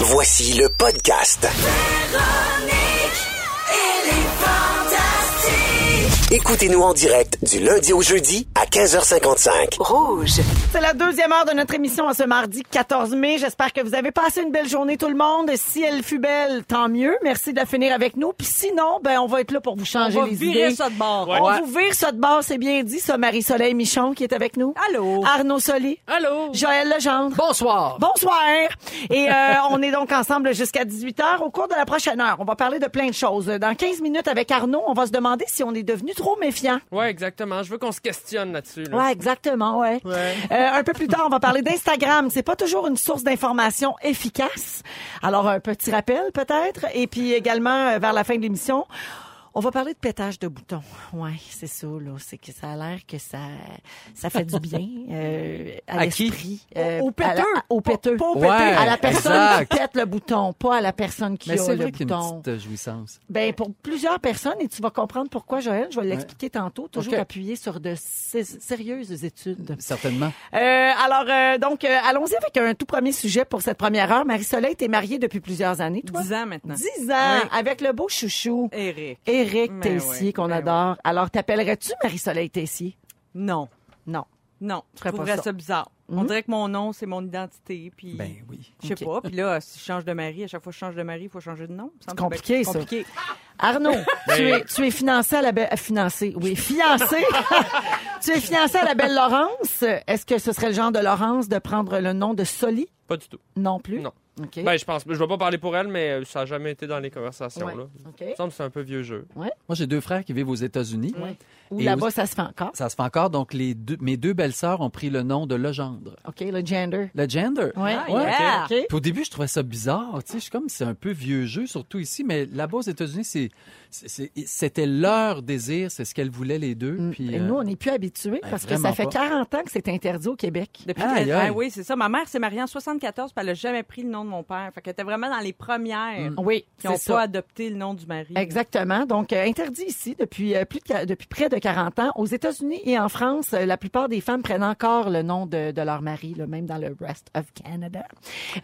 Voici le podcast. Écoutez-nous en direct du lundi au jeudi à 15h55. Rouge. C'est la deuxième heure de notre émission en ce mardi 14 mai. J'espère que vous avez passé une belle journée tout le monde. Si elle fut belle, tant mieux. Merci de finir avec nous. Puis sinon, ben on va être là pour vous changer On va les virer idées. ça de bord. On vous vire ça de bord, c'est bien dit. Ça, Marie-Soleil Michon qui est avec nous. Allô? Arnaud Soli. Allô? Joël Legendre. Bonsoir. Bonsoir. Et euh, on est donc ensemble jusqu'à 18h. Au cours de la prochaine heure, on va parler de plein de choses. Dans 15 minutes avec Arnaud, on va se demander si on est devenu trop méfiant. Ouais, exactement. Je veux qu'on se questionne là-dessus. là. Ouais, exactement, ouais. Euh, un peu plus tard, on va parler d'Instagram. C'est pas toujours une source d'information efficace. Alors, un petit rappel, peut-être. Et puis également, euh, vers la fin de l'émission, on va parler de pétage de boutons. Ouais, c'est ça, là. C'est que ça a l'air que ça, ça fait du bien, euh, à, À qui? l'esprit. euh, Au- au à la- péteux. Au péteux. Pas au péteux. À la personne exact. qui pète le bouton, pas à la personne qui Mais a c'est le vrai a une bouton. petite euh, jouissance. Ben pour plusieurs personnes et tu vas comprendre pourquoi Joël, je vais l'expliquer tantôt, toujours Ok. appuyé sur de sé- sérieuses études. Certainement. Euh, alors euh, donc euh, allons-y avec un tout premier sujet pour cette première heure. Marie-Soleil, t'es mariée depuis plusieurs années, toi? 10 ans maintenant. 10 ans Oui. avec le beau chouchou Eric. Éric Ben Tessier qu'on ben adore. Alors t'appellerais-tu Marie-Soleil Tessier? Non. Non. Non. Je pas trouverais ça. ça. bizarre. On Mhm. dirait que mon nom, c'est mon identité. Puis, Ben oui. je sais pas. Puis là, si je change de mari, à chaque fois que je change de mari, il faut changer de nom. Semble compliqué, ça. compliqué. Arnaud, tu, Ben- es, tu es financé à la belle... Financé, oui, fiancé. tu es fiancé à la belle Laurence. Est-ce que ce serait le genre de Laurence de prendre le nom de Soli? Pas du tout. Non plus? Non. Ben, je pense. Je vais pas parler pour elle, mais euh, ça a jamais été dans les conversations. Ouais. Là. Il me semble que c'est un peu vieux jeu. Moi, j'ai deux frères qui vivent aux États-Unis. Ou là-bas, aussi- ça se fait encore. Ça se fait encore. Donc, les deux, mes deux belles-sœurs ont pris le nom de Legendre. OK, le gender. Le gender? Oui. Ah, Ouais. yeah. OK. Puis au début, je trouvais ça bizarre. Tu sais, je suis comme, c'est un peu vieux jeu, surtout ici. Mais là-bas, aux États-Unis, c'est, c'est- c'est- c'était leur désir. C'est ce qu'elles voulaient, les deux. Puis, Et euh, nous, on n'est plus habitués ben, parce que ça fait pas. 40 ans que c'est interdit au Québec. Depuis. Ah oui, c'est ça. Ma mère s'est mariée en 74, puis elle n'a jamais pris le nom de mon père. Fait qu'elle était vraiment dans les premières Oui, qui n'ont pas adopté le nom du mari. Exactement. Donc, euh, interdit ici depuis, euh, plus de, qua- depuis près de 40 ans. Aux États-Unis et en France, euh, la plupart des femmes prennent encore le nom de, de leur mari, là, même dans le rest of Canada.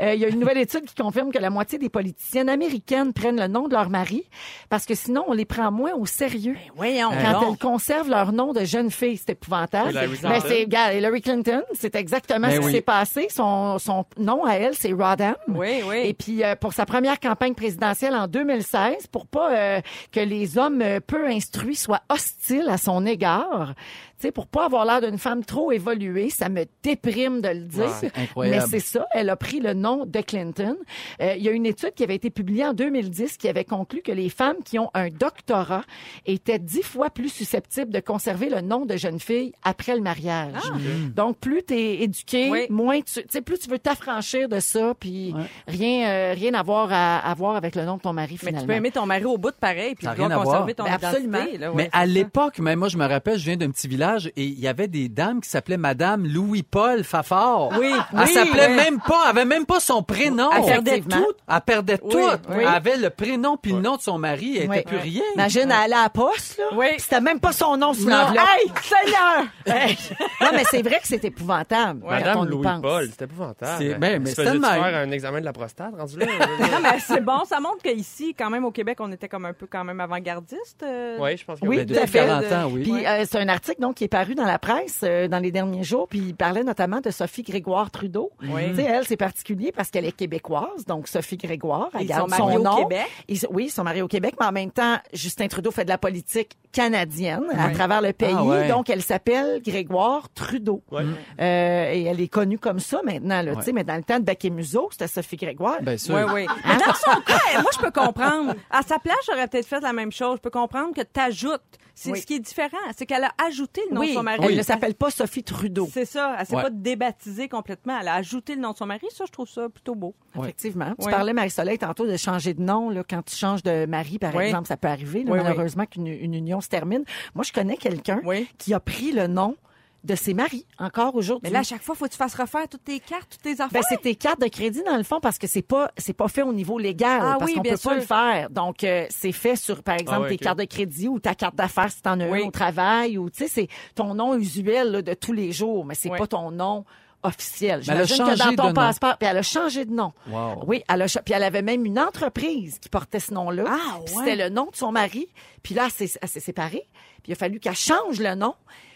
Euh, Il y a une nouvelle étude qui confirme que la moitié des politiciennes américaines prennent le nom de leur mari parce que sinon, on les prend moins au sérieux. Voyons. Quand donc. elles conservent leur nom de jeune fille, c'est épouvantable. Hillary Mais Clinton. c'est regarde, Hillary Clinton, c'est exactement Ben ce qui oui. s'est passé. Son, son nom à elle, c'est Rodham. Oui, oui. Et puis euh, pour sa première campagne présidentielle en 2016, pour pas euh, que les hommes euh, peu instruits soient hostiles à son égard, tu sais, pour pas avoir l'air d'une femme trop évoluée, ça me déprime de le dire. Mais c'est ça, elle a pris le nom de Clinton. Euh, il y a une étude qui avait été publiée en 2010 qui avait conclu que les femmes qui ont un doctorat étaient dix fois plus susceptibles de conserver le nom de jeune fille après le mariage. Donc plus tu es éduqué, Oui. moins tu, tu sais plus tu veux t'affranchir de ça puis Ouais. rien euh, rien à voir à, à voir avec le nom de ton mari Mais finalement. tu peux aimer ton mari au bout de pareil, puis tu dois rien à conserver ton voir. Ben, absolument. identité. là, ouais, Mais à l'époque, mais moi je me rappelle, je viens d'un petit village et il y avait des dames qui s'appelaient Madame Louis-Paul Fafard. Oui, Elle oui, s'appelait oui. même pas, elle avait même pas son prénom. Elle perdait tout. Elle perdait Oui, tout. oui. Elle avait le prénom puis le nom de son mari. Elle Oui. était plus rien. Imagine elle allait à la poste là. Oui. C'était même pas son nom sur l'enveloppe. Hey, Seigneur! Hey! non mais c'est vrai que c'est épouvantable quand Madame on. Louis-Paul, c'était épouvantable. C'est- ben, mais Tu c'est tellement- faire un examen de la prostate rendu là? Non, mais c'est bon. Ça montre qu'ici, quand même, au Québec, on était comme un peu quand même avant-gardiste. euh, oui, je pense que Oui, Ben, tout depuis à fait. 40 ans, oui. Puis euh, c'est un article donc qui est paru dans la presse euh, dans les derniers jours, puis il parlait notamment de Sophie Grégoire Trudeau. Oui. Tu sais, elle c'est particulier parce qu'elle est québécoise, donc Sophie Grégoire, elle Ils garde sont son au nom. Québec? Ils- oui, ils sont mariés au Québec, mais en même temps, Justin Trudeau fait de la politique canadienne à travers le pays, Ah ouais. donc elle s'appelle Grégoire Trudeau. Ouais. Euh, et elle est connue comme ça maintenant, là, tu sais, mais dans le temps de Bec et Museau, c'était Sophie Grégoire. Bien sûr. Oui, oui. Mais dans son cas, moi, je peux comprendre. À sa place, j'aurais peut-être fait la même chose. Je peux comprendre que tu ajoutes. C'est Oui. ce qui est différent, c'est qu'elle a ajouté le le nom oui, de son mari. elle ne s'appelle pas Sophie Trudeau. C'est ça. Elle s'est Ouais. pas débaptisée complètement. Elle a ajouté le nom de son mari. Ça, je trouve ça plutôt beau. Ouais. Effectivement. Tu parlais, Marie-Soleil, tantôt de changer de nom. Là, quand tu changes de mari, par exemple, ça peut arriver. là, malheureusement qu'une une union se termine. Moi, je connais quelqu'un qui a pris le nom de ses maris encore aujourd'hui. Mais là, à chaque fois, faut que tu fasses refaire toutes tes cartes, toutes tes affaires. Ben, c'est tes cartes de crédit dans le fond parce que c'est pas c'est pas fait au niveau légal Ah parce oui, qu'on bien peut pas le faire. Donc euh, c'est fait sur par exemple Ah ouais, tes cartes de crédit ou ta carte d'affaires si t'en as Oui. une au travail ou tu sais c'est ton nom usuel là, de tous les jours mais c'est Oui. pas ton nom officiel. Mais elle a J'imagine que changé dans ton de nom. passeport puis elle a changé de nom. Wow. Oui, elle a puis elle avait même une entreprise qui portait ce nom-là. Ah, ouais. C'était le nom de son mari. Puis là, elle s'est elle s'est séparée. Puis il a fallu qu'elle change le nom.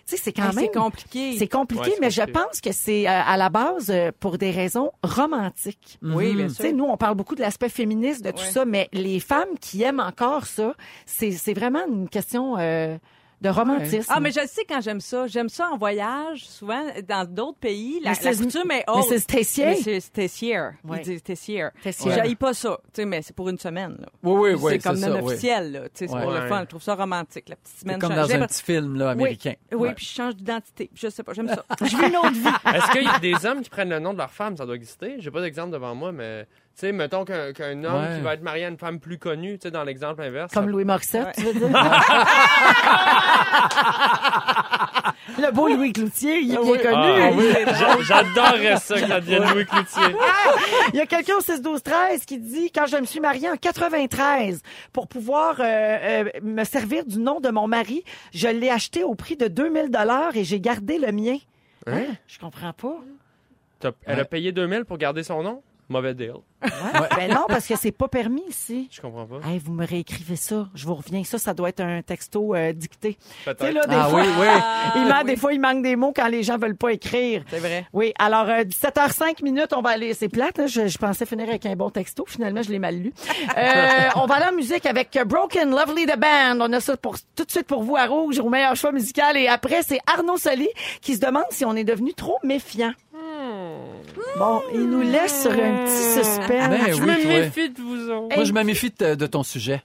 Tu sais, c'est quand même c'est compliqué. C'est compliqué, Ouais, mais je pense que c'est euh, à la base euh, pour des raisons romantiques. Oui, bien Tu sûr. sais, nous, on parle beaucoup de l'aspect féministe de tout Ouais. ça, mais les femmes qui aiment encore ça, c'est c'est vraiment une question euh, de romantisme. Ah, mais je le sais quand j'aime ça. J'aime ça en voyage, souvent dans d'autres pays. La, la coutume est haute. Mrs. Tessier. Mrs. Tessier. Ouais. Ils disent Tessier. Tessier. J'haïs pas ça, tu sais, mais c'est pour une semaine. Là. Oui, oui, oui. c'est comme ça, non oui. officiel, là. Tu sais, c'est Ouais. pour le Ouais. fun. Je trouve ça romantique, la petite C'est semaine. comme dans un petit film là, américain. Oui, Ouais. puis je change d'identité. Je sais pas, j'aime ça. Je vis une autre vie. Est-ce qu'il y a des hommes qui prennent le nom de leur femme? Ça doit exister. J'ai pas d'exemple devant moi, mais sais, mettons qu'un qu'un homme Ouais. qui va être marié à une femme plus connue, tu sais, dans l'exemple inverse. Comme ça- Louis Morissette, Ouais. tu veux dire? Le beau Louis Cloutier, il est bien connu. Ah oui, j'a- j'adorerais ça que ça devienne Louis Cloutier. Il y a quelqu'un au 6 12 13 qui dit quand je me suis mariée en 93 pour pouvoir euh, euh, me servir du nom de mon mari, je l'ai acheté au prix de 2000 dollars et j'ai gardé le mien. Hein? Je comprends pas. T'as- Elle a payé 2000 pour garder son nom? Mauvais deal. Ben non parce que c'est pas permis ici. Je comprends pas. Hey, vous me réécrivez ça, je vous reviens. Ça, ça doit être un texto euh, dicté. Tu sais, Peut-être. là, des Ah fois, oui, oui. il manque, des fois, il manque des mots quand les gens veulent pas écrire. C'est vrai. Oui, alors euh, 17h05 minutes, on va aller. C'est plate, hein? je, je pensais finir avec un bon texto. Finalement, je l'ai mal lu. Euh, on va aller en musique avec Broken Lovely the Band. On a ça pour tout de suite pour vous à Rouge, au meilleur choix musical. Et après, c'est Arnaud Soli qui se demande si on est devenu trop méfiant. Bon, il nous laisse sur un petit suspense. Ben Je oui, me toi. méfie de vous autres. Moi, je me méfie de, de ton sujet.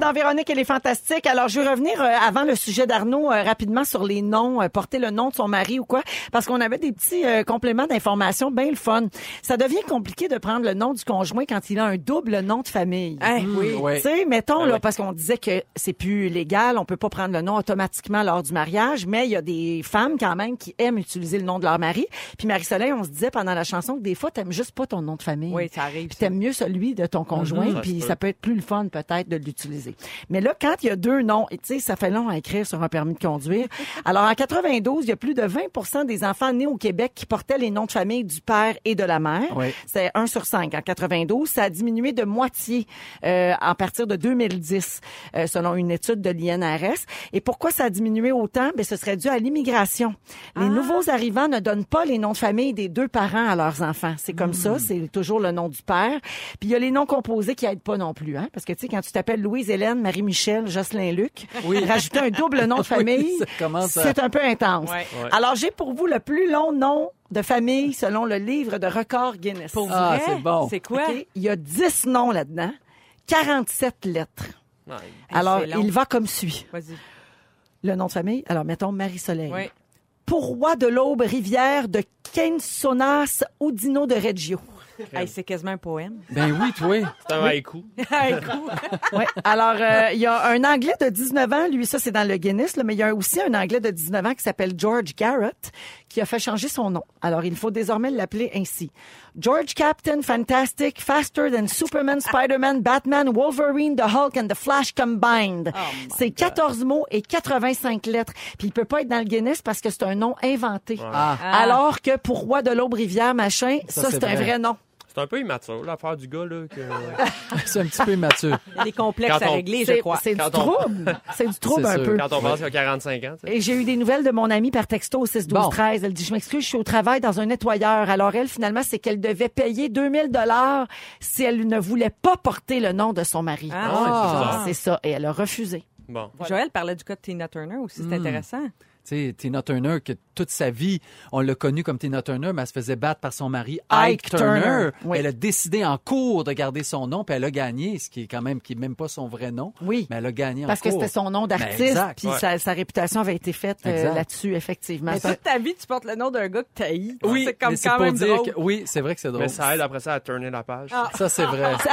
Dans Véronique, elle est fantastique. Alors, je vais revenir euh, avant le sujet d'Arnaud euh, rapidement sur les noms, euh, porter le nom de son mari ou quoi, parce qu'on avait des petits euh, compléments d'information bien le fun. Ça devient compliqué de prendre le nom du conjoint quand il a un double nom de famille. Hey, oui. Ouais. Tu sais, mettons, Ah là, parce qu'on disait que c'est plus légal, on peut pas prendre le nom automatiquement lors du mariage, mais il y a des femmes quand même qui aiment utiliser le nom de leur mari. Puis Marie-Soleil, on se disait pendant la chanson que des fois, t'aimes juste pas ton nom de famille. Oui, ça arrive. Puis t'aimes mieux celui de ton conjoint, Mhm. Ça puis se ça peut. peut être plus le fun peut-être de l'utiliser. Mais là, quand il y a deux noms, et tu sais, ça fait long à écrire sur un permis de conduire. Alors en 92, il y a plus de 20% des enfants nés au Québec qui portaient les noms de famille du père et de la mère. Oui. C'est 1 sur 5 en 92. Ça a diminué de moitié euh, à partir de 2010, euh, selon une étude de l'INRS. Et pourquoi ça a diminué autant? Ben, ce serait dû à l'immigration. Les nouveaux arrivants ne donnent pas les noms de famille des deux parents à leurs enfants. C'est comme ça, c'est toujours le nom du père. Puis il y a les noms composés qui aident pas non plus, hein? Parce que tu sais, quand tu t'appelles Louise Hélène, Marie-Michel, Jocelyn Luc, rajouter un double nom de famille, à- c'est un peu intense. Ouais. Ouais. Alors j'ai pour vous le plus long nom de famille selon le livre de record Guinness. Pour Ah, c'est bon. C'est quoi? Il y a 10 noms là-dedans, 47 lettres. Ouais. Alors, il va comme suit. Le nom de famille, alors mettons Marie-Soleil. Oui. Pourroi de l'Aube, rivière de Kensonas, Udino de Reggio? Hey, c'est quasiment un poème. Ben oui, toi. C'est un haïku. Ouais. Alors, euh, il y a un Anglais de 19 ans, lui, ça c'est dans le Guinness, là, mais il y a aussi un Anglais de 19 ans qui s'appelle George Garrett, qui a fait changer son nom. Alors, il faut désormais l'appeler ainsi. George Captain Fantastic, Faster Than Superman, Spider-Man, Batman, Wolverine, The Hulk and The Flash combined. c'est 14 mots et 85 lettres. Puis il peut pas être dans le Guinness parce que c'est un nom inventé. Ah. Alors que pour Roi de l'Aube-Rivière, machin, ça, Ça, c'est c'est un vrai. vrai nom. C'est un peu immature, l'affaire du gars, là. Que... C'est un petit peu immature. Il y a des complexes Quand à régler, je C'est crois. c'est du trouble. C'est du trouble un sûr. peu. Quand on pense qu'il a 45 ans, tu sais. Et j'ai eu des nouvelles de mon amie par texto au 6 12 Bon. 13. Elle dit je m'excuse, je suis au travail dans un nettoyeur. Alors elle finalement c'est qu'elle devait payer 2000 dollars si elle ne voulait pas porter le nom de son mari. Ah, Ah. c'est ça et elle a refusé. Bon. Joël parlait du cas de Tina Turner aussi, c'est intéressant. Sais, Tina Turner, que toute sa vie, on l'a connue comme Tina Turner, mais elle se faisait battre par son mari Ike, Ike Turner. Turner, oui. Elle a décidé en cours de garder son nom, puis elle a gagné, ce qui est quand même qui est même pas son vrai nom. Oui. Mais elle a gagné Parce en que c'était son nom Ben, d'artiste, exact. puis Ouais. sa, sa réputation avait été faite euh, là-dessus, effectivement. Mais toute ta vie, tu portes le nom d'un gars que t'as haï. Oui, c'est comme mais c'est quand pour même dire drôle. que oui, c'est vrai que c'est drôle. Mais ça aide après ça à tourner la page. Ça c'est vrai.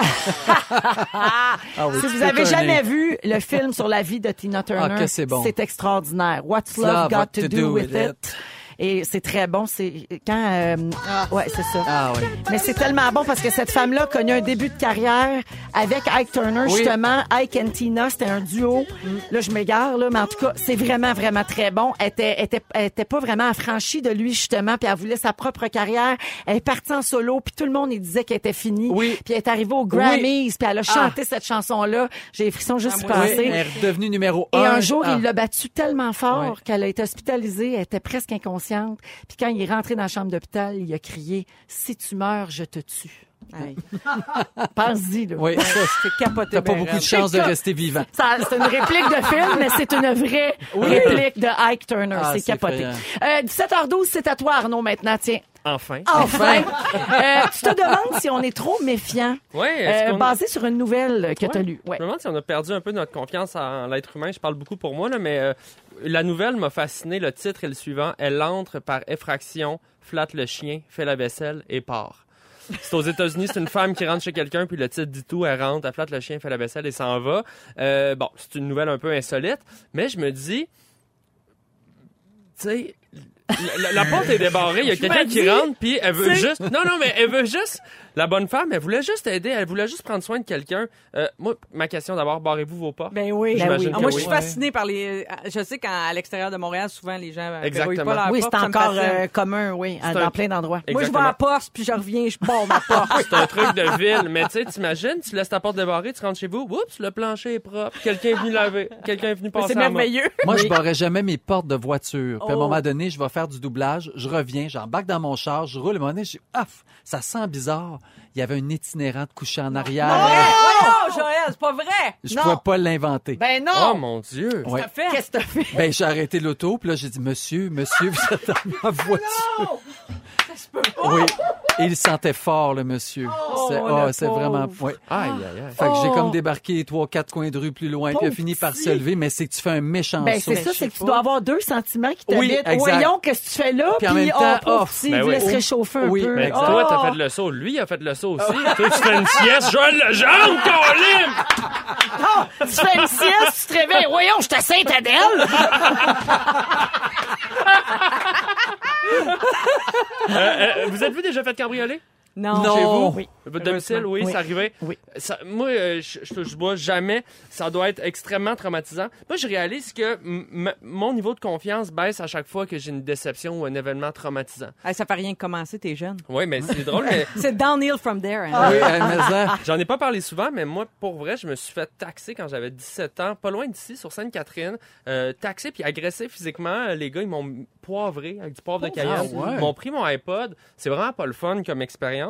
Ah oui, Si vous avez turner. jamais vu le film sur la vie de Tina Turner, Ah, que c'est bon. extraordinaire. What's Love have got to, do, with, with it. it. Et c'est très bon. C'est quand, euh, ouais, c'est ça. Ah oui. Mais c'est tellement bon parce que cette femme-là a connu un début de carrière avec Ike Turner, Oui. justement. Ike et Tina, c'était un duo. Là, je m'égare, là, mais en tout cas, c'est vraiment, vraiment très bon. Elle était, elle était, elle était pas vraiment affranchie de lui, justement, puis elle voulait sa propre carrière. Elle est partie en solo, puis tout le monde, il disait qu'elle était finie. Oui. Puis elle est arrivée aux Grammys, puis elle a chanté cette chanson-là. J'ai les frissons juste Ah, penser. elle est redevenue numéro Et un. un jour, Ah. il l'a battue tellement fort qu'elle a été hospitalisée. Elle était presque inconsciente. Puis quand il est rentré dans la chambre d'hôpital, il a crié « Si tu meurs, je te tue Hey. ». Pense-y, là. Oui, ça, C'est capoté. t'as pas ben beaucoup de chance de rester vivant. Ça, C'est une réplique de film, mais c'est une vraie réplique de Ike Turner. Ah, c'est capoté. effrayant. Euh, 17h12, c'est à toi, Arnaud, maintenant. Tiens, Enfin. enfin. Euh, tu te demandes si on est trop méfiant, Ouais, est-ce euh, basé sur une nouvelle que tu as lue. Ouais. Je me demande si on a perdu un peu notre confiance en l'être humain. Je parle beaucoup pour moi, là, mais euh, la nouvelle m'a fasciné. Le titre est le suivant. Elle entre par effraction, flatte le chien, fait la vaisselle et part. C'est aux États-Unis, c'est une femme qui rentre chez quelqu'un, puis le titre dit tout, elle rentre, elle flatte le chien, fait la vaisselle et s'en va. Euh, bon, c'est une nouvelle un peu insolite, mais je me dis, tu sais, la, la- la porte est débarrée, il y a quelqu'un qui rentre, puis elle veut juste... Non, non, mais elle veut juste... La bonne femme, elle voulait juste aider, elle voulait juste prendre soin de quelqu'un. Euh, moi, ma question d'abord, barrez-vous vos portes. Ben oui. Ben oui. Ah, moi, je suis fascinée par les. Je sais qu'à l'extérieur de Montréal, souvent, les gens ne Exactement. pas leur Oui, c'est encore euh, commun, oui, dans un- plein d'endroits. Moi, je vais à la poste, puis je reviens, je barre ma porte. C'est un truc de ville, mais tu sais, t'imagines, tu laisses ta porte débarrée, tu rentres chez vous, oups, le plancher est propre, quelqu'un est venu laver, quelqu'un est venu passer c'est merveilleux. Moi, je barrais jamais mes portes de voiture. Puis à un Oh. moment donné, je vais faire du doublage, je reviens, j'embarque dans mon char, je roule, à un moment donné, je dis, ah, ça sent bizarre. Il y avait un itinérant de coucher en arrière. Oh, Joël, c'est pas vrai. Je Non. pouvais pas l'inventer. Ben non! Oh mon Dieu! Ouais. Qu'est-ce que t'as fait? Ben, j'ai arrêté l'auto, puis là, j'ai dit, monsieur, monsieur, vous êtes dans ma voiture. Oui. Et il sentait fort, le monsieur. c'est oh, c'est pauvre. vraiment. Ouais. Aïe, aïe, aïe. Fait que j'ai Oh. comme débarqué trois, quatre coins de rue plus loin, puis il a fini par se lever, mais c'est que tu fais un méchant Ben, saut. c'est ça, c'est que tu dois avoir deux sentiments qui Oui, t'habitent. exact. Voyons, qu'est-ce que tu fais là? Puis en même oh, temps, petit, Ben oui. réchauffer un Oui, peu. Mais Oh. toi, t'as fait le saut. Lui, il a fait le saut aussi. toi, tu fais une sieste. Joël Legendre, Colin! Oh, tu fais une sieste, tu te réveilles. Voyons, je te sainte Adèle. Euh, euh, vous êtes-vous déjà fait cambrioler? Non. Non. Chez vous? Oui. Votre domicile, oui, Oui. ça arrivait. Oui. Ça- moi, euh, je, je bois jamais. Ça doit être extrêmement traumatisant. Moi, je réalise que mon niveau de confiance baisse à chaque fois que j'ai une déception ou un événement traumatisant. Hey, ça fait rien que commencer, t'es jeune. Oui, mais c'est drôle, mais C'est downhill from there. hein. Oui, euh, mais ça- J'en ai pas parlé souvent, mais moi, pour vrai, je me suis fait taxer quand j'avais 17 ans, pas loin d'ici, sur Sainte-Catherine. Euh, taxé puis agressé physiquement. Euh, Les gars, ils m'ont poivré avec du poivre de Cayenne. Ah ouais. Ils m'ont pris mon iPod. C'est vraiment pas le fun comme expérience.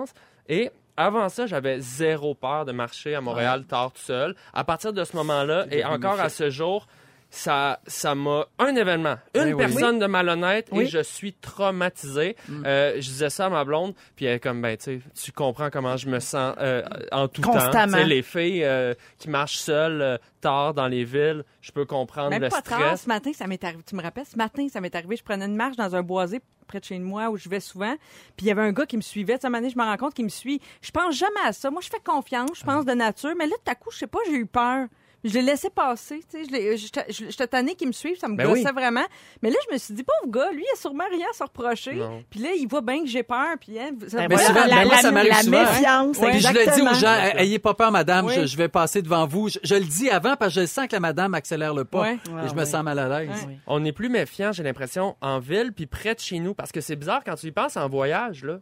Et avant ça, j'avais zéro peur de marcher à Montréal tard tout seul. À partir de ce moment-là, et encore à ce jour, ça ça m'a un événement une Ben oui. personne de malhonnête Oui. et je suis traumatisé Euh, je disais ça à ma blonde puis elle est comme ben tu comprends comment je me sens euh, en tout temps Constamment. Sais, les filles euh, qui marchent seules tard dans les villes je peux comprendre Même le pas tard, stress ce matin, ça m'est arrivé. Tu me rappelles, ce matin, ça m'est arrivé. Je prenais une marche dans un boisé près de chez moi où je vais souvent. Puis il y avait un gars qui me suivait. Moment donné, je me rends compte qu'il me suit. Je pense jamais à ça. Moi, je fais confiance, je pense de nature. Mais là, tout à coup, je sais pas, j'ai eu peur. Je l'ai laissé passer. Tu sais, je l'ai- j'étais tannée qu'il me suive. Ça me Ben gossait oui. vraiment. Mais là, je me suis dit, pauvre gars, lui, il a sûrement rien à se reprocher. Non. Puis là, il voit bien que j'ai peur. Puis hein, ça- Ben souvent, la, moi, la- ça m'arrive la souvent, hein. méfiance, Puis je le dis aux gens, ayez pas peur, madame, Oui. je, je vais passer devant vous. Je, je le dis avant parce que je sens que la madame accélère le pas. Et Ah, je me oui. sens mal à l'aise. On est plus méfiant j'ai l'impression en ville puis près de chez nous parce que c'est bizarre quand tu y penses en voyage là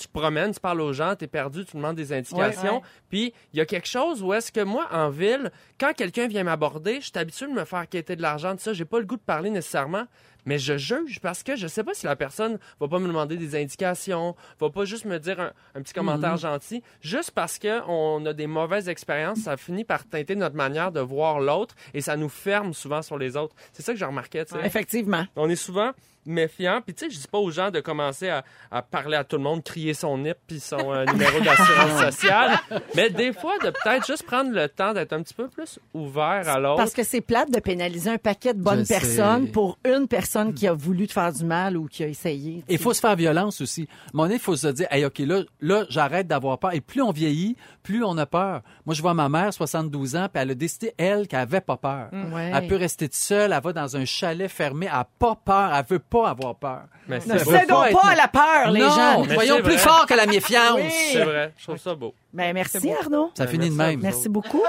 tu te promènes, tu parles aux gens, tu es perdu, tu demandes des indications. Ouais, ouais. Puis il y a quelque chose où est-ce que moi, en ville, quand quelqu'un vient m'aborder, je suis habitué de me faire quitter de l'argent, de ça, j'ai pas le goût de parler nécessairement. mais je juge parce que je sais pas si la personne va pas me demander des indications, va pas juste me dire un, un petit commentaire gentil, juste parce que on a des mauvaises expériences, ça finit par teinter notre manière de voir l'autre et ça nous ferme souvent sur les autres. C'est ça que je remarquais, tu sais. Effectivement. On est souvent méfiant. Puis tu sais, je dis pas aux gens de commencer à, à parler à tout le monde, crier son NIP puis son euh, numéro d'assurance sociale. Mais des fois, de peut-être juste prendre le temps d'être un petit peu plus ouvert à l'autre. Parce que c'est plate de pénaliser un paquet de bonnes Je sais. personnes pour une personne qui a voulu te faire du mal ou qui a essayé. Il faut se faire violence aussi. Mon il faut se dire, hey, OK, là, là j'arrête d'avoir peur. Et plus on vieillit, plus on a peur. Moi, je vois ma mère, 72 ans, puis elle a décidé, elle, qu'elle avait pas peur. Ouais. Elle peut rester toute seule, elle va dans un chalet fermé, elle a pas peur, elle veut pas avoir peur. Mais Ne cédons pas pas, être- à la peur, les non, gens. Soyons plus forts que la méfiance. Oui. C'est vrai. Je trouve ça beau. Ben, merci, Arnaud. Ça Ben, finit de à même. Merci beaucoup.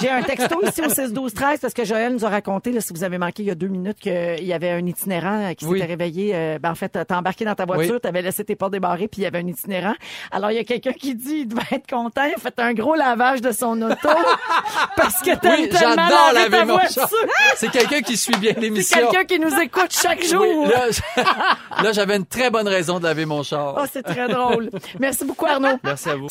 J'ai un texto ici au 6 12 13 parce que Joël nous a raconté, là, si vous avez manqué il y a deux minutes, qu'il y avait un itinérant qui Oui. s'était réveillé. euh, ben, en fait, t'as embarqué dans ta voiture, Oui. t'avais laissé tes portes débarrées, puis il y avait un itinérant. Alors, il y a quelqu'un qui dit, il devait être content, il a fait un gros lavage de son auto parce que t'aimes Oui, tellement j'adore laver ta voiture. char. C'est quelqu'un qui suit bien C'est l'émission. quelqu'un qui nous écoute chaque jour. Oui, là, j'avais une très bonne raison de laver mon char. Oh, c'est très drôle. Merci beaucoup, Arnaud. Merci à vous.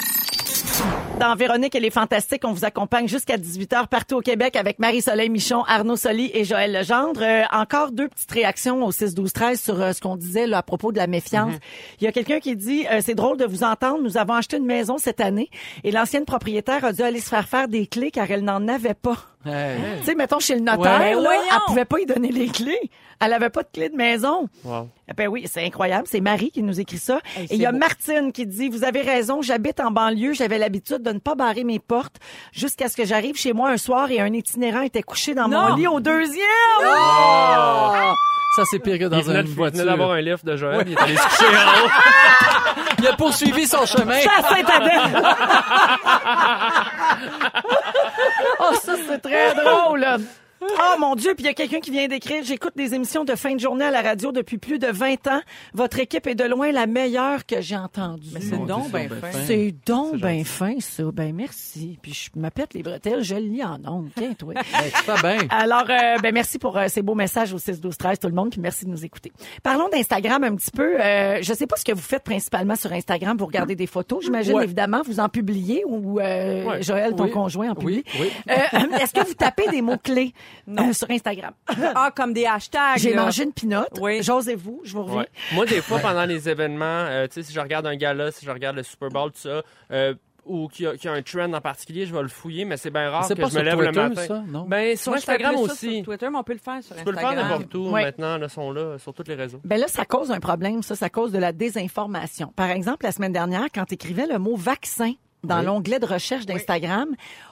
Dans Véronique, elle est fantastique. On vous accompagne jusqu'à 18h partout au Québec avec Marie-Soleil Michon, Arnaud Soli et Joël Legendre. Euh, encore deux petites réactions au 6-12-13 sur euh, ce qu'on disait là, à propos de la méfiance. Il y a quelqu'un qui dit, euh, c'est drôle de vous entendre, nous avons acheté une maison cette année et l'ancienne propriétaire a dû aller se faire faire des clés car elle n'en avait pas. Hey. Tu sais, mettons chez le notaire, Ouais. là, Voyons. elle pouvait pas y donner les clés. Elle avait pas de clé de maison. Wow. Eh Ben oui, c'est incroyable. C'est Marie qui nous écrit ça. Hey, Et il y a beau. Martine qui dit, vous avez raison, j'habite en banlieue, j'avais l'habitude de ne pas barrer mes portes jusqu'à ce que j'arrive chez moi un soir et un itinérant était couché dans mon Non. lit au deuxième. Oh! Ça, c'est pire que Il dans venait, une de- il voiture. venait d'avoir un livre de Joël, il est allé se coucher en haut. Il a poursuivi son chemin. À Saint-Adèle. oh, ça, c'est très drôle. Oh mon Dieu, puis il y a quelqu'un qui vient d'écrire, j'écoute des émissions de fin de journée à la radio depuis plus de 20 ans. Votre équipe est de loin la meilleure que j'ai entendue. Mais c'est donc ben c'est fin. C'est donc bien fin, ça. Ben merci. Puis je me pète les bretelles, je le lis en ondes. Tiens, toi. Ben, bien. Alors, euh, ben merci pour euh, ces beaux messages au 6 12 13 tout le monde, puis merci de nous écouter. Parlons d'Instagram un petit peu. Euh, je sais pas ce que vous faites principalement sur Instagram. Vous regardez des photos, j'imagine Ouais. évidemment. Vous en publiez ou euh, Ouais. Joël, ton Oui. conjoint, en publie. Oui, oui. Euh, Est-ce que vous tapez des mots clés sur Instagram Ah, comme des hashtags. J'ai mangé une pinotte. Oui. J'osez-vous, je vous reviens. Ouais. Moi, des fois, pendant les événements, euh, tu sais, si je regarde un gala, si je regarde le Super Bowl, tout ça, euh, ou qu'il y, a- a un trend en particulier, je vais le fouiller, mais c'est bien rare C'est que pas je me sur lève le Twitter, matin. ça, non? Ben, sur Moi, Instagram aussi. Sur Twitter, mais on peut le faire sur Tu peux le faire Instagram. n'importe où Ouais. maintenant, là, sont là, sur tous les réseaux. Ben là, ça cause un problème, ça, ça cause de la désinformation. Par exemple, la semaine dernière, quand tu écrivais le mot vaccin dans Oui. l'onglet de recherche d'Instagram,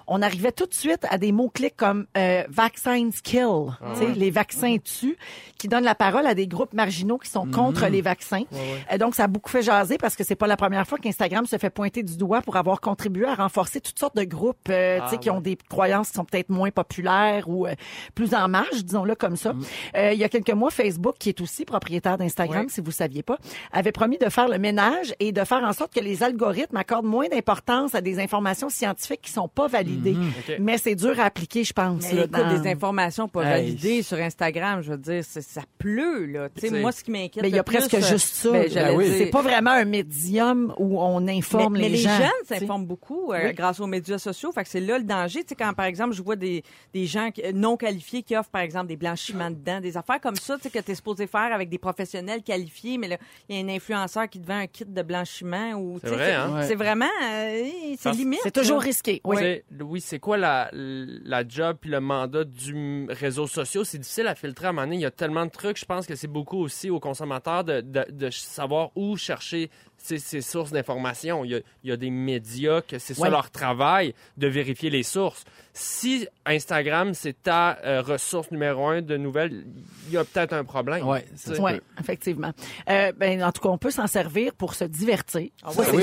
on arrivait tout de suite à des mots-clés comme euh, vaccines kill, tu sais, les vaccins tuent, qui donnent la parole à des groupes marginaux qui sont contre les vaccins. Et donc, ça a beaucoup fait jaser parce que c'est pas la première fois qu'Instagram se fait pointer du doigt pour avoir contribué à renforcer toutes sortes de groupes, euh, tu sais, qui ont des croyances qui sont peut-être moins populaires ou euh, plus en marge, disons-le comme ça. Euh, il y a quelques mois, Facebook, qui est aussi propriétaire d'Instagram, Ouais. si vous saviez pas, avait promis de faire le ménage et de faire en sorte que les algorithmes accordent moins d'importance à des informations scientifiques qui sont pas validées. OK. Mais c'est dur à appliquer, je pense. Mais là, écoute, dans- des informations pas Hey. validées sur Instagram, je veux dire, ça pleut, là. Tu sais, C'est- moi, ce qui m'inquiète Mais il y a plus, presque euh, juste ça. ben, oui. dire- C'est pas vraiment un médium où on informe mais, mais les, les gens. jeunes tu sais. s'informent beaucoup euh, Oui. grâce aux médias sociaux. Fait que c'est là le danger. Tu sais, quand, par exemple, je vois des, des gens non qualifiés qui offrent, par exemple, des blanchiments dedans, des affaires comme ça, tu sais, que tu es supposé faire avec des professionnels qualifiés, mais là, il y a un influenceur qui te vend un kit de blanchiment ou, C'est vrai, hein? C'est vraiment, euh, c'est limite. C'est toujours là. risqué. Oui, Oui. c'est- quoi la, la job puis le mandat du réseau social? C'est difficile à filtrer à un moment donné. Il y a tellement de trucs. Je pense que c'est beaucoup aussi aux consommateurs de, de, de savoir où chercher ces, ces sources d'information. Il, y a- il y a des médias que c'est ça Ouais. leur travail de vérifier les sources. Si Instagram, c'est ta euh, ressource numéro un de nouvelles, il y a peut-être un problème. Ouais, Oui, peut. effectivement. Euh, ben, en tout cas, on peut s'en servir pour se divertir. Ah oui, Ça, c'est Oui.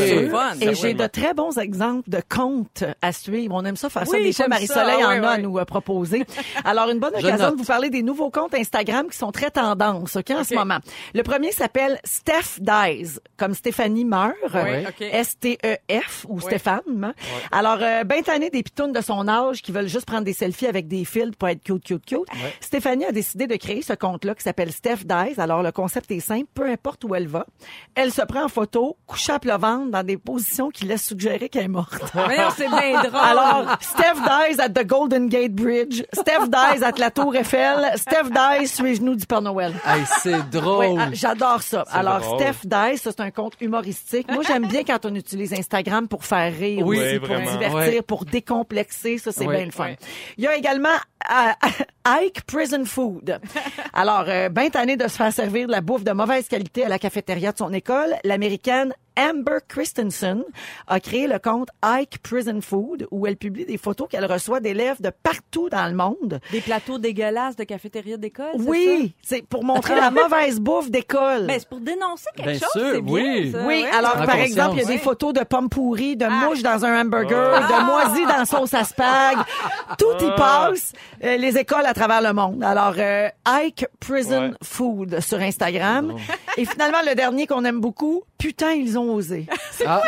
Et j'ai Certainement. de très bons exemples de comptes à suivre. On aime ça faire ça. Oui, Des fois, Marie-Soleil ça. en a à nous euh, proposer. Alors, une bonne occasion note. de vous parler des nouveaux comptes Instagram qui sont très tendances, OK, en ce moment. Le premier s'appelle Steph Dies, comme Stéphanie meurt. Oui, OK. S-T-E-F ou Stéphane. Alors, euh, ben des pitounes de son âge qui veulent juste prendre des selfies avec des fils pour être cute, cute, cute. Stéphanie a décidé de créer ce compte-là qui s'appelle Steph Dies. Alors, le concept est simple. Peu importe où elle va, elle se prend en photo, couchée à plat ventre dans des positions qui laissent suggérer qu'elle est morte. Mais non, c'est bien drôle. Alors, Steph dies at the Golden Gate Bridge. Steph dies at la Tour Eiffel. Steph dies sur les genoux du Père Noël? Hey, c'est drôle. ah, j'adore ça. Alors, drôle. Steph Dice, ça, c'est un compte humoristique. Moi, j'aime bien quand on utilise Instagram pour faire rire Oui, aussi, pour divertir, Ouais. pour décomplexer. Ça, c'est bien le fun. Ouais. Il y a également euh, Ike Prison Food. Alors, euh, ben tanné de se faire servir de la bouffe de mauvaise qualité à la cafétéria de son école, l'américaine Amber Christensen a créé le compte Ike Prison Food où elle publie des photos qu'elle reçoit d'élèves de partout dans le monde. Des plateaux dégueulasses de cafétéria d'école, Oui, c'est pour montrer la mauvaise bouffe d'école. Ben, c'est pour dénoncer quelque Bien chose, sûr, bien, oui. ça, Oui, ouais. alors par conscience. exemple, il y a des Oui. photos de pommes pourries, de Ah. mouches dans un hamburger, de moisis dans sauce à spag. Tout y passe, euh, les écoles à travers le monde. Alors, euh, Ike Prison Ouais. Food sur Instagram. Et finalement, le dernier qu'on aime beaucoup, putain, ils ont osé. Ah,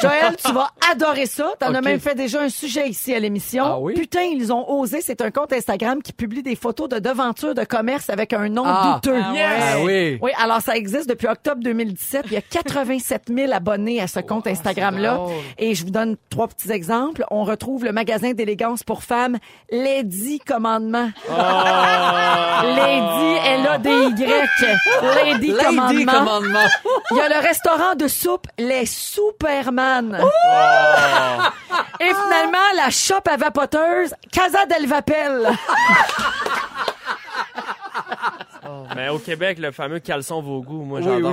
Joël, tu vas adorer ça. T'en as même fait déjà un sujet ici à l'émission. Ah oui? Putain, ils ont osé. C'est un compte Instagram qui publie des photos de devanture de commerce avec un nom Ah. douteux. Ah ah oui. Oui, alors ça existe depuis octobre 2017. Il y a 87 000 abonnés à ce compte Instagram-là. Et je vous donne trois petits exemples. On retrouve le magasin d'élégance pour femmes Lady Commandement. Lady L-A-D-Y. Lady, Lady Commandement. commandement. Il y a le restaurant de soupe Les Superman. Et finalement, la shop à vapoteuse Casa del Vapel. Mais au Québec, le fameux caleçon vos goûts, moi Oui, j'adore.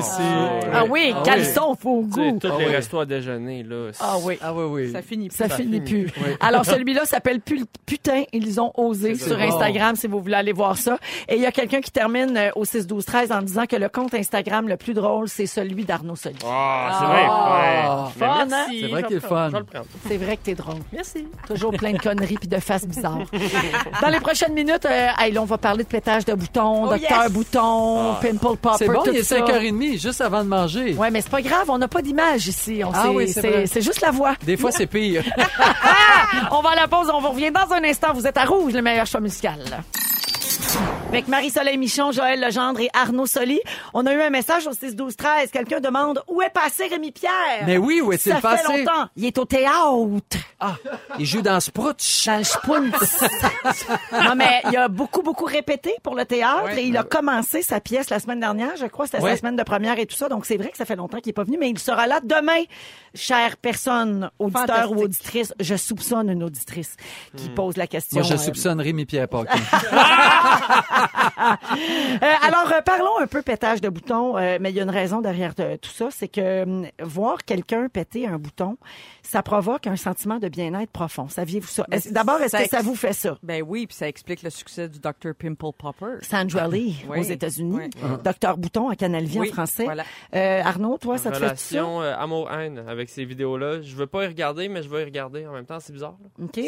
Ah oui, Ah oui. caleçon faux Tu sais, goût. tous Ah les oui. restos à déjeuner, là. Ah oui. Ah oui, oui. Ça finit plus. Ça, Ça finit, plus. Alors, celui-là s'appelle Pu- Putain, ils ont osé sur bon. Instagram si vous voulez aller voir ça. Et il y a quelqu'un qui termine euh, au 6-12-13 en disant que le compte Instagram le plus drôle, c'est celui d'Arnaud Soli. Ah, c'est vrai. Ah. Fun, merci, hein? C'est vrai qu'il est fun. C'est vrai que t'es drôle. Merci. Toujours plein de conneries puis de faces bizarres. Dans les prochaines minutes, euh, hey, là, on va parler de pétage de boutons, Oh, docteur Ah. pimple popper, C'est bon, tout il est ça. 5h30, juste avant de manger. Ouais, mais c'est pas grave, on n'a pas d'image ici. On Ah oui, c'est juste la voix. Des fois, c'est pire. On va à la pause, on vous revient dans un instant. Vous êtes à Rouge, le meilleur choix musical. Avec Marie-Soleil Michon, Joël Legendre et Arnaud Soli. On a eu un message au 6-12-13. Quelqu'un demande où est passé Rémi Pierre? Mais oui, où est-il Ça passé? fait longtemps. Il est au théâtre. Ah, il joue dans Sprutch. Dans non, mais il a beaucoup, beaucoup répété pour le théâtre et il a commencé sa pièce la semaine dernière. Je crois c'était Ouais. sa semaine de première et tout ça. Donc, c'est vrai que ça fait longtemps qu'il est pas venu, mais il sera là demain. Chère personne, auditeur ou auditrice, je soupçonne une auditrice qui pose la question. Moi, je euh, soupçonne Rémi-Pierre Paquin. Euh, alors, euh, parlons un peu pétage de bouton, euh, mais il y a une raison derrière tout ça, c'est que hum, voir quelqu'un péter un bouton, ça provoque un sentiment de bien-être profond. Saviez-vous ça? D'abord, est-ce ça que ça vous fait ça? Ben oui, puis ça explique le succès du Dr. Pimple Popper. Sandra Lee Oui. aux États-Unis, Oui. Docteur Bouton à Canal Vie Oui, en français. voilà. Euh, Arnaud, toi, ça te fait ça? Relation euh, amour-haine avec ces vidéos-là. Je veux pas y regarder, mais je vais y regarder en même temps. C'est bizarre.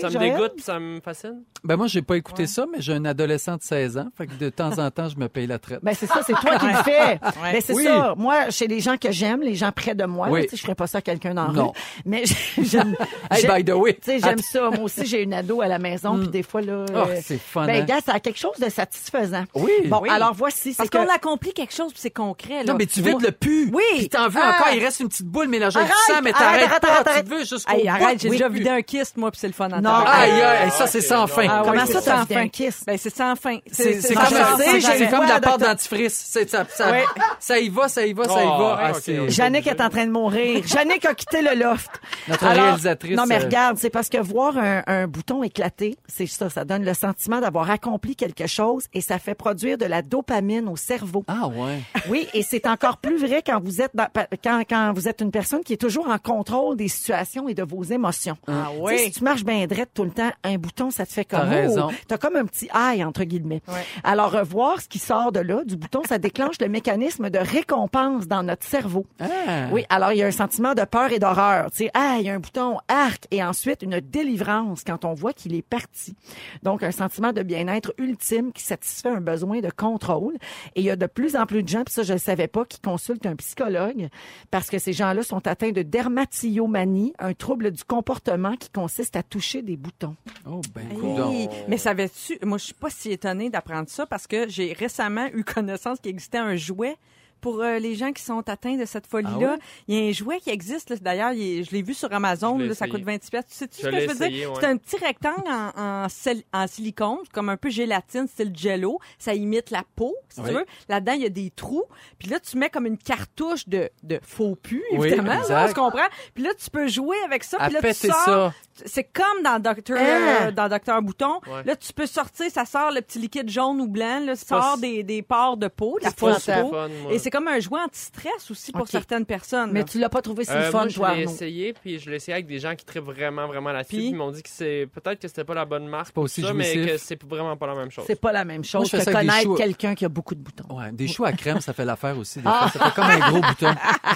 ça me Joël? dégoûte puis ça me fascine. Ben moi, j'ai pas écouté ça, mais j'ai un adolescent de 16 ans. Fait que de temps en temps, je me paye la traite. Ben c'est ça, c'est toi qui le fais. Ben c'est Oui. ça. Moi, chez les gens que j'aime, les gens près de moi, Oui. là, tu sais, je ferais pas ça à quelqu'un dans la rue. Mais j'aime. Hey, j'aime- by the way. Tu sais, j'aime ça. Moi aussi, j'ai une ado à la maison, puis des fois là. Oh, euh, c'est fun, Ben, hein? gars, ça a quelque chose de satisfaisant. Oui. Bon, Oui. alors voici, c'est Parce que. qu'on accomplit quelque chose, puis c'est concret. Là. Non, mais tu vides le pu. Oui. Puis t'en veux Ah. encore, il reste une petite boule mélangée avec sang, mais arrête, t'arrêtes arrête, pas. Tu veux jusqu'au arrête, j'ai déjà vidé un kyste, moi, puis c'est le fun Non. Aïe, ça, c'est sans fin. Ah Comment oui, ça, c'est t'as fin. un kiss? Ben, c'est sans fin. C'est c'est comme, comme de la pâte dentifrice. C'est- Ça, ça, Ouais. ça y va, ça y va, ça y Oh, va. ouais, Ah. Jannick est en train de mourir. Jannick a quitté le loft. Notre réalisatrice, Non, mais euh, regarde, c'est parce que voir un, un bouton éclater, c'est ça, ça donne le sentiment d'avoir accompli quelque chose et ça fait produire de la dopamine au cerveau. Ah ouais. Oui, et c'est encore plus vrai quand vous êtes dans- quand, quand vous êtes une personne qui est toujours en contrôle des situations et de vos émotions. Ah Tu sais, Si tu marches bien drette tout le temps, un bouton, ça te fait comme... T'as raison. Oh, T'as comme un petit aïe, entre guillemets. Alors, euh, voir ce qui sort de là, du bouton, ça déclenche le mécanisme de récompense dans notre cerveau. Ah. Oui, alors il y a un sentiment de peur et d'horreur. Tu sais, ah, il y a un bouton arc et ensuite une délivrance quand on voit qu'il est parti. Donc un sentiment de bien-être ultime qui satisfait un besoin de contrôle. Et il y a de plus en plus de gens, puis ça je ne savais pas, qui consultent un psychologue parce que ces gens-là sont atteints de dermatillomanie, un trouble du comportement qui consiste à toucher des boutons. Oh, ben, Hey. Mais savais-tu, moi je suis pas si étonnée d'apprendre ça parce que j'ai récemment eu connaissance qu'il existait un jouet pour euh, les gens qui sont atteints de cette folie-là. Ah? Il y a un jouet qui existe, là, d'ailleurs, je l'ai vu sur Amazon, là, ça coûte 26 pièces. Tu sais Je ce que je veux dire? ouais. C'est un petit rectangle en, en, sel- en silicone, comme un peu gélatine, style jello. Ça imite la peau, si Oui. tu veux. Là-dedans, il y a des trous. Puis là, tu mets comme une cartouche de, de faux pu, Oui, évidemment. là, exact. on se comprend. Puis là, tu peux jouer avec ça. Puis là, tu sors. ça. C'est comme dans Docteur Ah. euh, dans Docteur Bouton. Ouais. Là, tu peux sortir, ça sort le petit liquide jaune ou blanc, là, sort des, des pores de peau, de la fausse peau. fun, moi. Et c'est comme un jouet anti-stress aussi pour certaines personnes. Mais là. tu l'as pas trouvé si Euh, fun, moi, je toi, l'ai Arnaud. essayé, puis je l'ai essayé avec des gens qui trippent vraiment, vraiment. Puis? Ils m'ont dit que c'est peut-être que c'était pas la bonne marque, pas aussi ça, mais que c'est vraiment pas la même chose. C'est pas la même Moi, chose je fais que ça avec des connaître choux. quelqu'un qui a beaucoup de boutons. Ouais, des choux à crème, ça fait l'affaire aussi. Des Ah. fois. Ça fait comme un gros bouton.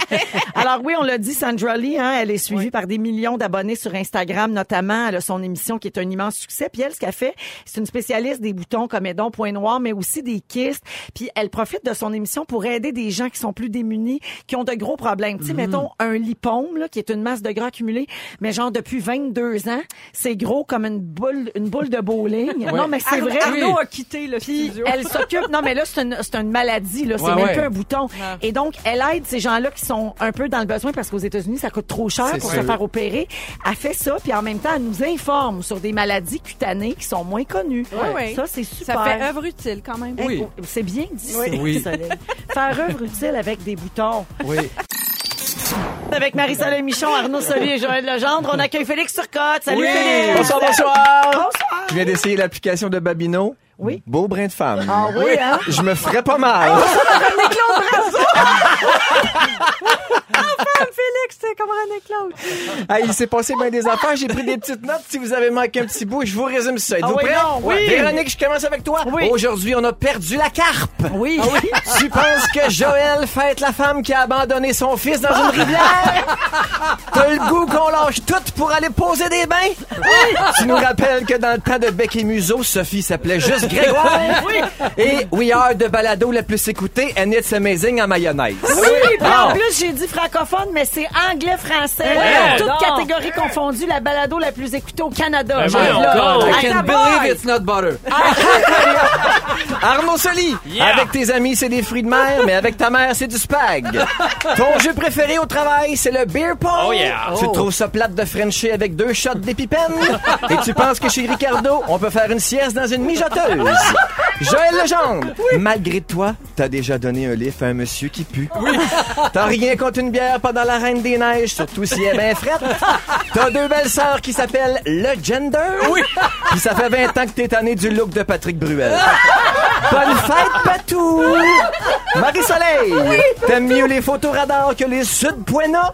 Alors oui, on l'a dit, Sandra Lee, hein, elle est suivie par des millions d'abonnés sur Instagram, notamment. A son émission qui est un immense succès. Puis elle, ce qu'elle fait, c'est une spécialiste des boutons comme Edon Point Noir, mais aussi des kystes. Puis elle profite de son émission pour aider des gens qui sont plus démunis, qui ont de gros problèmes. Tu sais, mettons un lipome, là, qui est une masse de gras accumulée, mais genre depuis 22 ans, c'est gros comme une boule, une boule de bowling. Non, mais c'est Arnaud- vrai. Arnaud a quitté le Puis studio. elle s'occupe. Non, mais là, c'est une, c'est une maladie. Là, c'est Ouais, même ouais. plus un bouton. Et donc, elle aide ces gens-là qui sont un peu dans le besoin parce qu'aux États-Unis, ça coûte trop cher pour se faire opérer. Elle fait ça, puis en même temps, elle nous informe sur des maladies cutanées qui sont moins connues. Ouais, ouais. Ça, c'est super. Ça fait œuvre utile quand même. Hey, Oui. oh, C'est bien dit, Oui. ça, Oui. Faire œuvre utile avec des boutons. Oui. Avec Marie-Soleil Michon, Arnaud Soli et Joël Legendre, on accueille Félix Turcotte. Salut Oui. Félix! Bonsoir, bonsoir. Bonsoir. Je viens d'essayer l'application de Babino? Oui. Beau brin de femme. Ah oui, hein? Je me ferais pas mal. Félix, c'est comme René Claude. Ah, il s'est passé bien des affaires. J'ai pris des petites notes. Si vous avez manqué un petit bout, je vous résume ça. Êtes-vous Ah oui, prêts? non, oui. Véronique, je commence avec toi. Oui. Aujourd'hui, on a perdu la carpe. Oui. Tu penses que Joël fête la femme qui a abandonné son fils dans une rivière? T'as le goût qu'on lâche tout pour aller poser des bains? Tu nous rappelles que dans le temps de Bec et Museau, Sophie s'appelait juste Grégoire. Et We Are de balado la plus écoutée, And It's Amazing en mayonnaise. Oui, puis en plus, j'ai dit francophone, mais c'est anglais-français. Ouais. Toutes catégories confondues, la balado la plus écoutée au Canada. Ben J'ai voyons donc. I can believe it's not butter. Arnaud Soli, avec tes amis, c'est des fruits de mer, mais avec ta mère, c'est du spag. Ton jeu préféré au travail, c'est le beer pong. Oh yeah. Tu trouves ça plate de Frencher avec deux shots d'épipène? Et tu penses que chez Ricardo, on peut faire une sieste dans une mijoteuse? Joël Legendre, malgré toi, t'as déjà donné un livre à un monsieur qui pue. Oui. T'as rien contre une bière pendant la Reine des Neiges, surtout si elle est bien frette. T'as deux belles sœurs qui s'appellent Le Gender. Oui. Puis ça fait 20 ans que t'es tanné du look de Patrick Bruel. Bonne fête, Patou! Marie-Soleil! T'aimes mieux les photos radars que les sud Poena?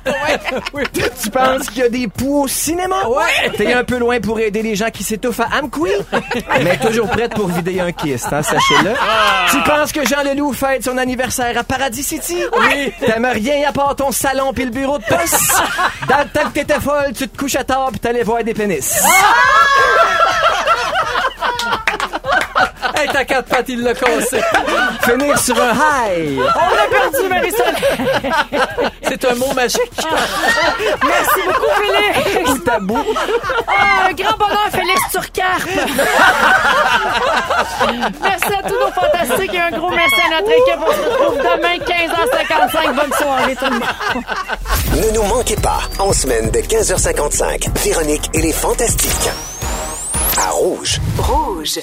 Tu penses qu'il y a des poux au cinéma? Ouais! T'es un peu loin pour aider les gens qui s'étouffent à Amqui? Mais toujours prête pour vider un kyste, hein, sachez-le. Tu penses que Jean Leloup fête son anniversaire à Paradis City? Oui! T'aimes rien à part ton salon puis le bureau de poste? Dans le temps que t'étais folle, tu te couches à table pis t'allais voir des pénis. Hey, ta quatre pattes, il l'a cassé. Finir sur un high! On a perdu, Marie-Soleil. C'est un mot magique. Merci beaucoup, Félix. Ou tabou. Ah, un grand bonheur, Félix Turcarpe. merci à tous nos fantastiques et un gros merci à notre équipe. On se retrouve demain, 15h55. Bonne soirée, tout le monde. Ne nous manquez pas, en semaine de 15h55, Véronique et les Fantastiques. À Rouge. Rouge.